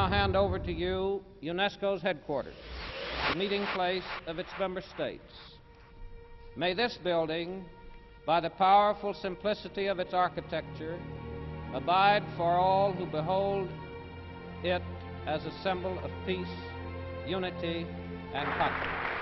now hand over to you UNESCO's headquarters, the meeting place of its member states. May this building, by the powerful simplicity of its architecture, abide for all who behold it as a symbol of peace, unity, and confidence.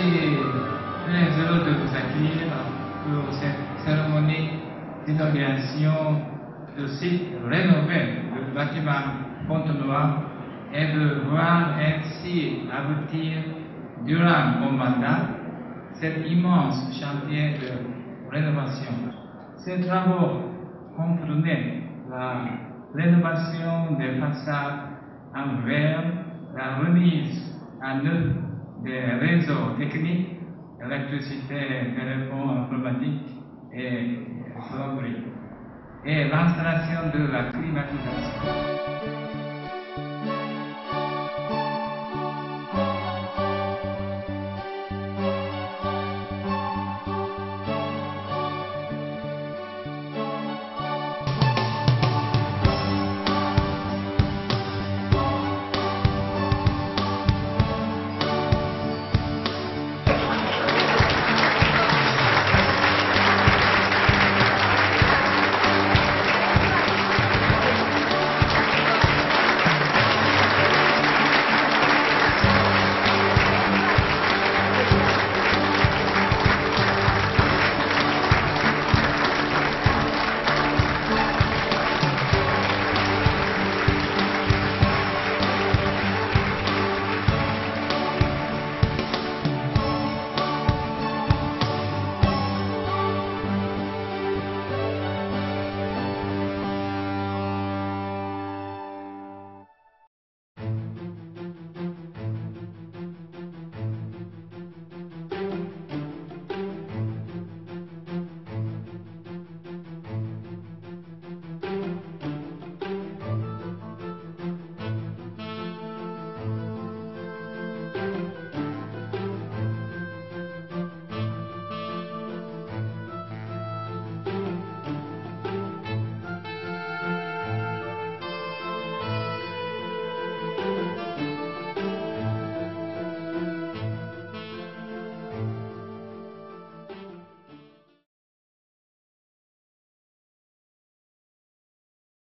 remercie les heureux de vous accueillir pour cette cérémonie d'inauguration de site rénové du bâtiment Fontenoy et de voir ainsi aboutir durant mon mandat cet immense chantier de rénovation. Ces travaux comprenaient la rénovation des façades en verre, la remise à neuf des réseaux techniques, électricité, téléphone, informatique et plomberie, et l'installation de la climatisation.